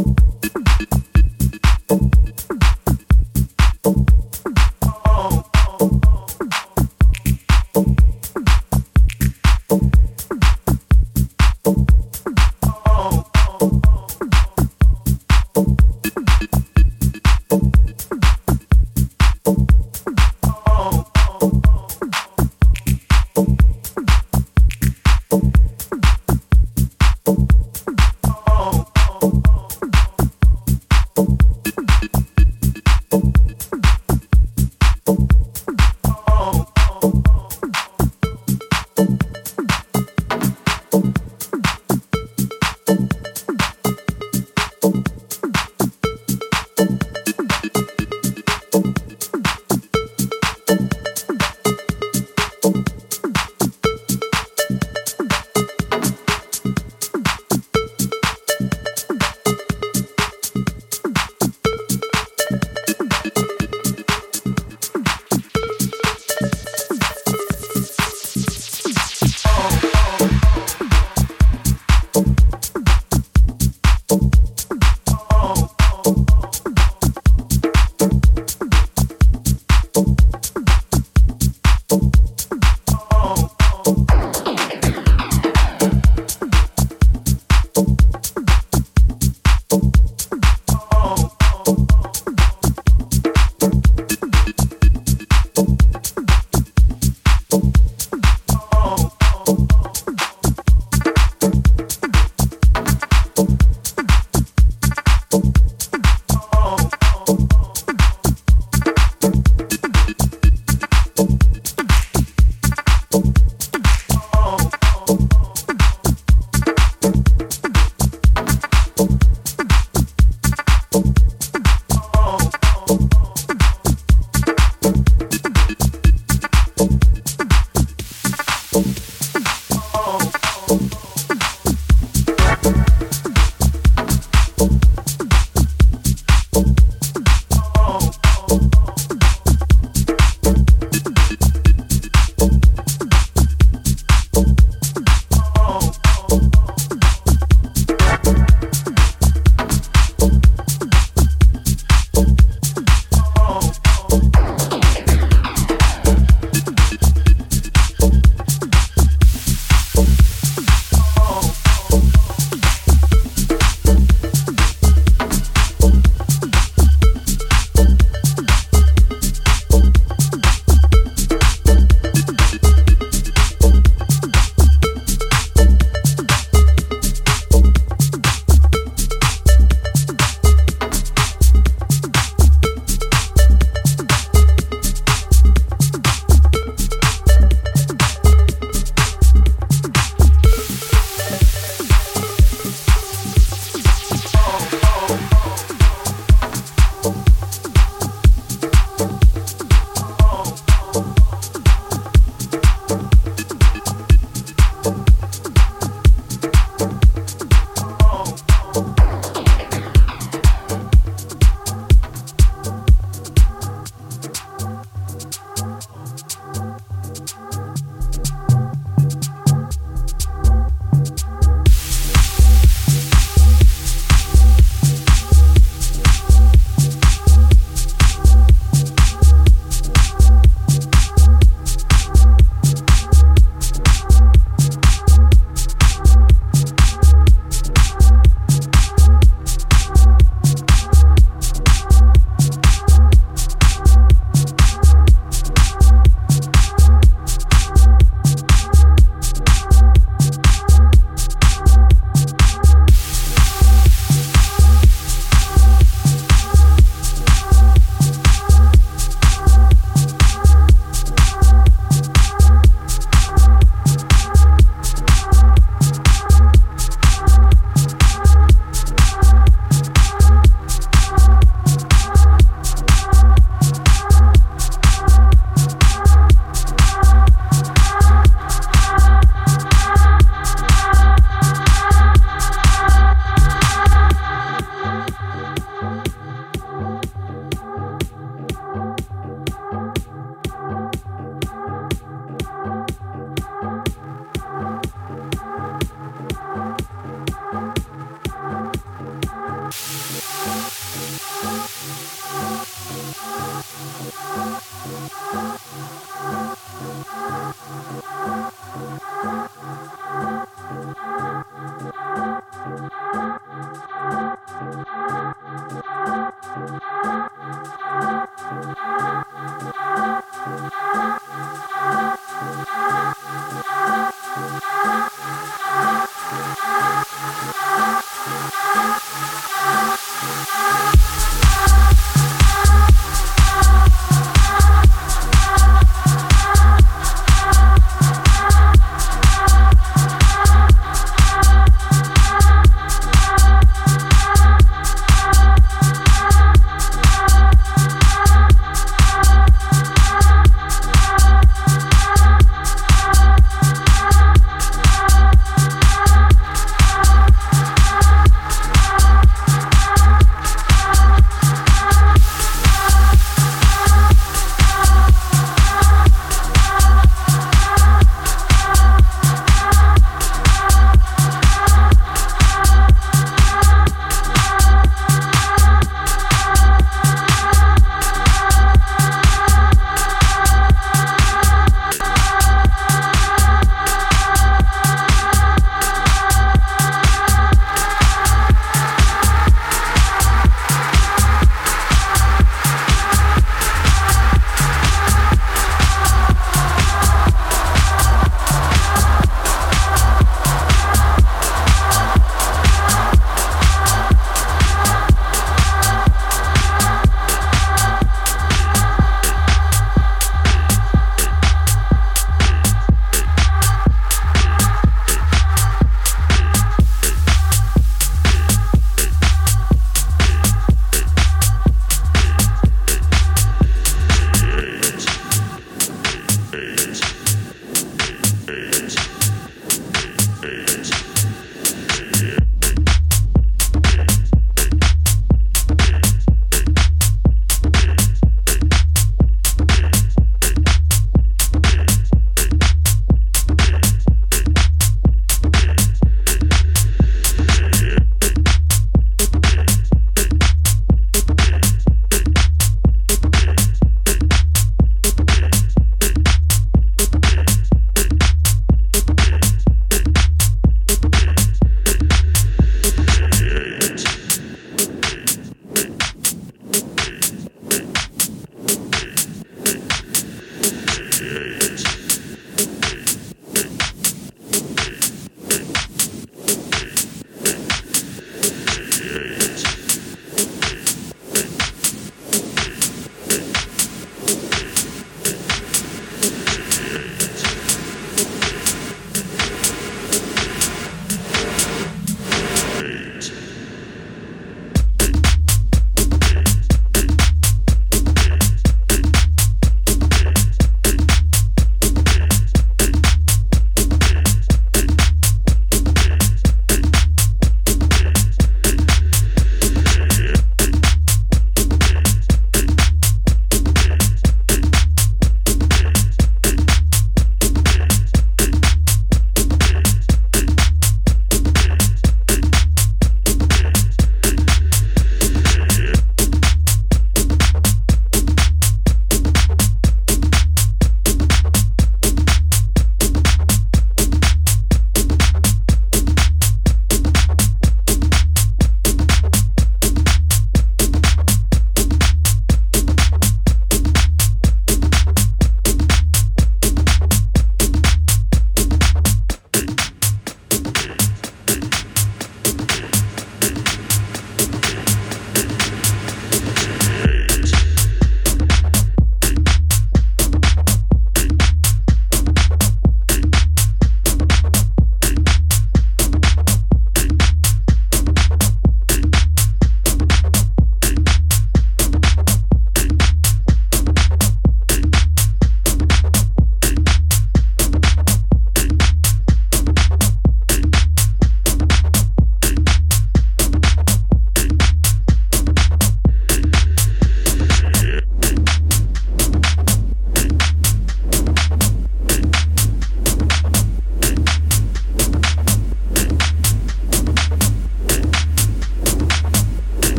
you